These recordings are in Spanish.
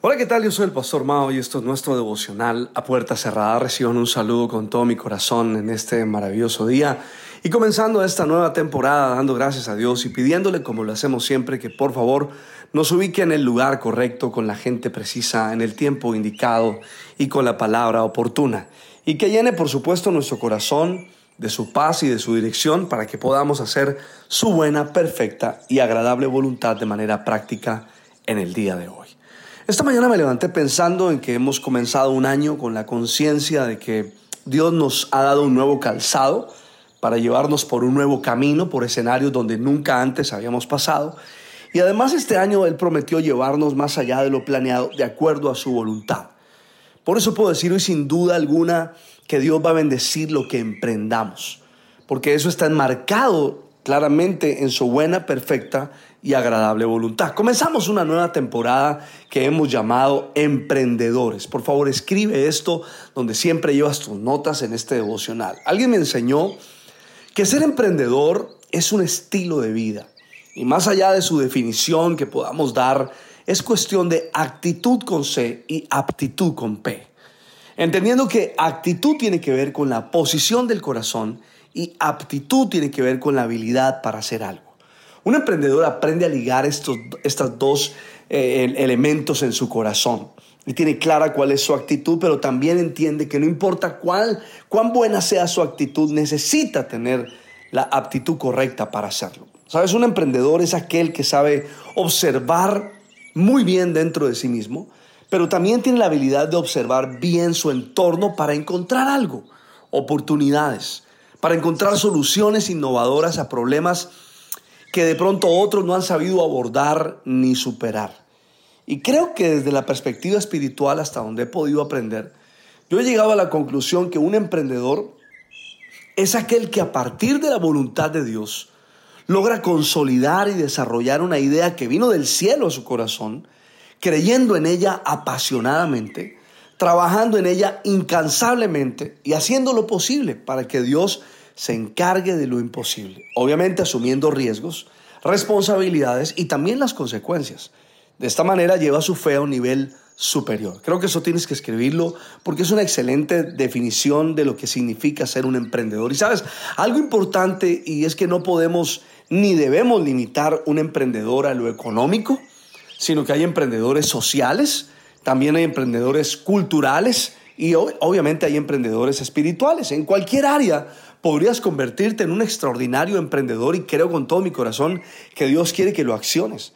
Hola, ¿qué tal? Yo soy el Pastor Mao y esto es nuestro devocional a puerta cerrada. Reciban un saludo con todo mi corazón en este maravilloso día y comenzando esta nueva temporada dando gracias a Dios y pidiéndole como lo hacemos siempre que por favor nos ubique en el lugar correcto con la gente precisa, en el tiempo indicado y con la palabra oportuna y que llene por supuesto nuestro corazón de su paz y de su dirección para que podamos hacer su buena, perfecta y agradable voluntad de manera práctica en el día de hoy. Esta mañana me levanté pensando en que hemos comenzado un año con la conciencia de que Dios nos ha dado un nuevo calzado para llevarnos por un nuevo camino, por escenarios donde nunca antes habíamos pasado. Y además este año Él prometió llevarnos más allá de lo planeado, de acuerdo a su voluntad. Por eso puedo decir hoy sin duda alguna que Dios va a bendecir lo que emprendamos, porque eso está enmarcado claramente en su buena, perfecta y agradable voluntad. Comenzamos una nueva temporada que hemos llamado Emprendedores. Por favor, escribe esto donde siempre llevas tus notas en este devocional. Alguien me enseñó que ser emprendedor es un estilo de vida. Y más allá de su definición que podamos dar, es cuestión de actitud con C y aptitud con P. Entendiendo que actitud tiene que ver con la posición del corazón y aptitud tiene que ver con la habilidad para hacer algo. Un emprendedor aprende a ligar estos estos dos eh, elementos en su corazón y tiene clara cuál es su actitud, pero también entiende que no importa cuál, cuán buena sea su actitud, necesita tener la aptitud correcta para hacerlo. ¿Sabes? Un emprendedor es aquel que sabe observar muy bien dentro de sí mismo, pero también tiene la habilidad de observar bien su entorno para encontrar algo, oportunidades, para encontrar soluciones innovadoras a problemas que de pronto otros no han sabido abordar ni superar. Y creo que desde la perspectiva espiritual hasta donde he podido aprender, yo he llegado a la conclusión que un emprendedor es aquel que a partir de la voluntad de Dios logra consolidar y desarrollar una idea que vino del cielo a su corazón, creyendo en ella apasionadamente, trabajando en ella incansablemente y haciendo lo posible para que Dios se encargue de lo imposible, obviamente asumiendo riesgos, responsabilidades y también las consecuencias. De esta manera lleva su fe a un nivel superior. Creo que eso tienes que escribirlo porque es una excelente definición de lo que significa ser un emprendedor. Y sabes, algo importante y es que no podemos ni debemos limitar un emprendedor a lo económico, sino que hay emprendedores sociales, también hay emprendedores culturales y obviamente hay emprendedores espirituales. En cualquier área podrías convertirte en un extraordinario emprendedor y creo con todo mi corazón que Dios quiere que lo acciones.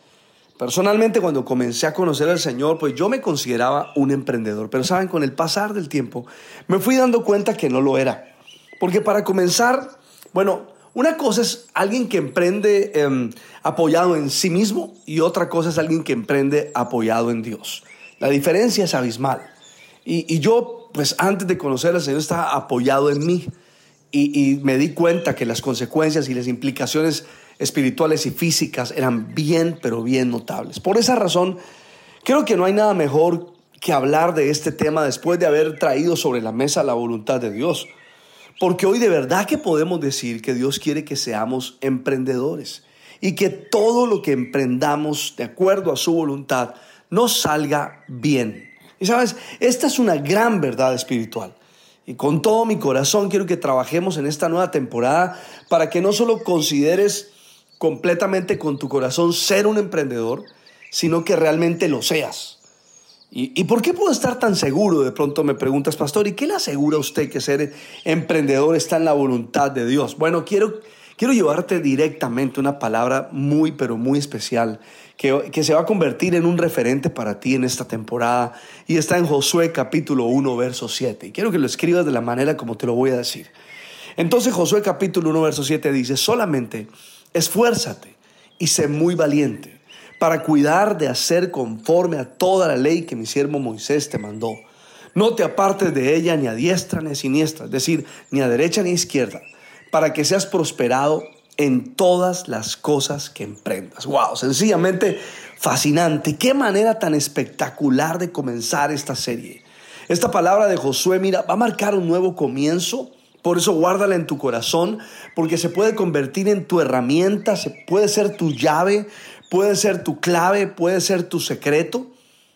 Personalmente cuando comencé a conocer al Señor, pues yo me consideraba un emprendedor, pero saben, con el pasar del tiempo me fui dando cuenta que no lo era. Porque para comenzar, bueno, una cosa es alguien que emprende em, apoyado en sí mismo y otra cosa es alguien que emprende apoyado en Dios. La diferencia es abismal. Y, y yo, pues antes de conocer al Señor, estaba apoyado en mí y, me di cuenta que las consecuencias y las implicaciones espirituales y físicas eran bien, pero bien notables. Por esa razón, creo que no hay nada mejor que hablar de este tema después de haber traído sobre la mesa la voluntad de Dios. Porque hoy de verdad que podemos decir que Dios quiere que seamos emprendedores y que todo lo que emprendamos de acuerdo a su voluntad nos salga bien. Y sabes, esta es una gran verdad espiritual. Y con todo mi corazón quiero que trabajemos en esta nueva temporada para que no solo consideres completamente con tu corazón ser un emprendedor, sino que realmente lo seas. ¿Y, por qué puedo estar tan seguro? De pronto me preguntas, pastor, ¿y qué le asegura a usted que ser emprendedor está en la voluntad de Dios? Bueno, quiero, quiero llevarte directamente una palabra muy, pero muy especial que, se va a convertir en un referente para ti en esta temporada y está en Josué capítulo 1, verso 7. Y quiero que lo escribas de la manera como te lo voy a decir. Entonces Josué capítulo 1, verso 7 dice, solamente esfuérzate y sé muy valiente para cuidar de hacer conforme a toda la ley que mi siervo Moisés te mandó. No te apartes de ella ni a diestra ni a siniestra, es decir, ni a derecha ni a izquierda, para que seas prosperado en todas las cosas que emprendas. Wow, sencillamente fascinante. Qué manera tan espectacular de comenzar esta serie. Esta palabra de Josué, mira, va a marcar un nuevo comienzo. Por eso guárdala en tu corazón, porque se puede convertir en tu herramienta, se puede ser tu llave, puede ser tu clave, puede ser tu secreto.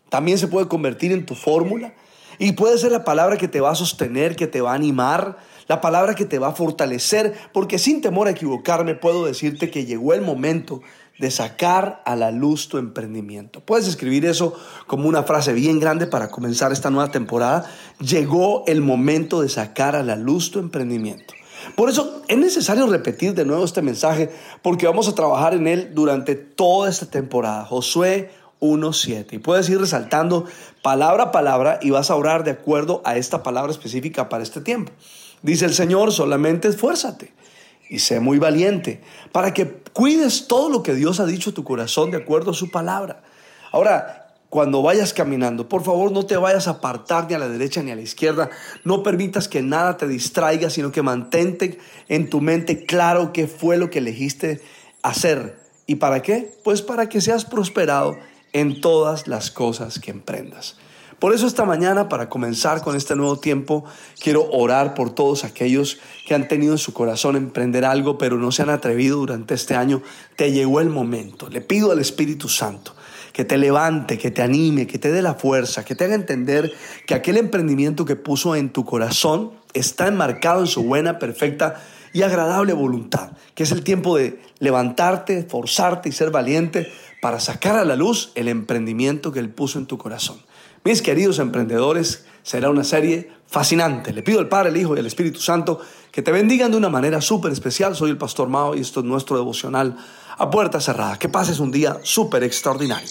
También se puede convertir en tu fórmula. Y puede ser la palabra que te va a sostener, que te va a animar, la palabra que te va a fortalecer, porque sin temor a equivocarme puedo decirte que llegó el momento de sacar a la luz tu emprendimiento. Puedes escribir eso como una frase bien grande para comenzar esta nueva temporada. Llegó el momento de sacar a la luz tu emprendimiento. Por eso es necesario repetir de nuevo este mensaje porque vamos a trabajar en él durante toda esta temporada. Josué 1.7. Y puedes ir resaltando palabra a palabra y vas a orar de acuerdo a esta palabra específica para este tiempo. Dice el Señor, solamente esfuérzate y sé muy valiente para que cuides todo lo que Dios ha dicho a tu corazón de acuerdo a su palabra. Ahora, cuando vayas caminando, por favor no te vayas a apartar ni a la derecha ni a la izquierda. No permitas que nada te distraiga, sino que mantente en tu mente claro qué fue lo que elegiste hacer. ¿Y para qué? Pues para que seas prosperado en todas las cosas que emprendas. Por eso esta mañana, para comenzar con este nuevo tiempo, quiero orar por todos aquellos que han tenido en su corazón emprender algo, pero no se han atrevido durante este año. Te llegó el momento. Le pido al Espíritu Santo que te levante, que te anime, que te dé la fuerza, que te haga entender que aquel emprendimiento que puso en tu corazón está enmarcado en su buena, perfecta y agradable voluntad, que es el tiempo de levantarte, forzarte y ser valiente para sacar a la luz el emprendimiento que Él puso en tu corazón. Mis queridos emprendedores, será una serie fascinante. Le pido al Padre, el Hijo y el Espíritu Santo que te bendigan de una manera súper especial. Soy el Pastor Mao y esto es nuestro devocional a puerta cerrada. Que pases un día súper extraordinario.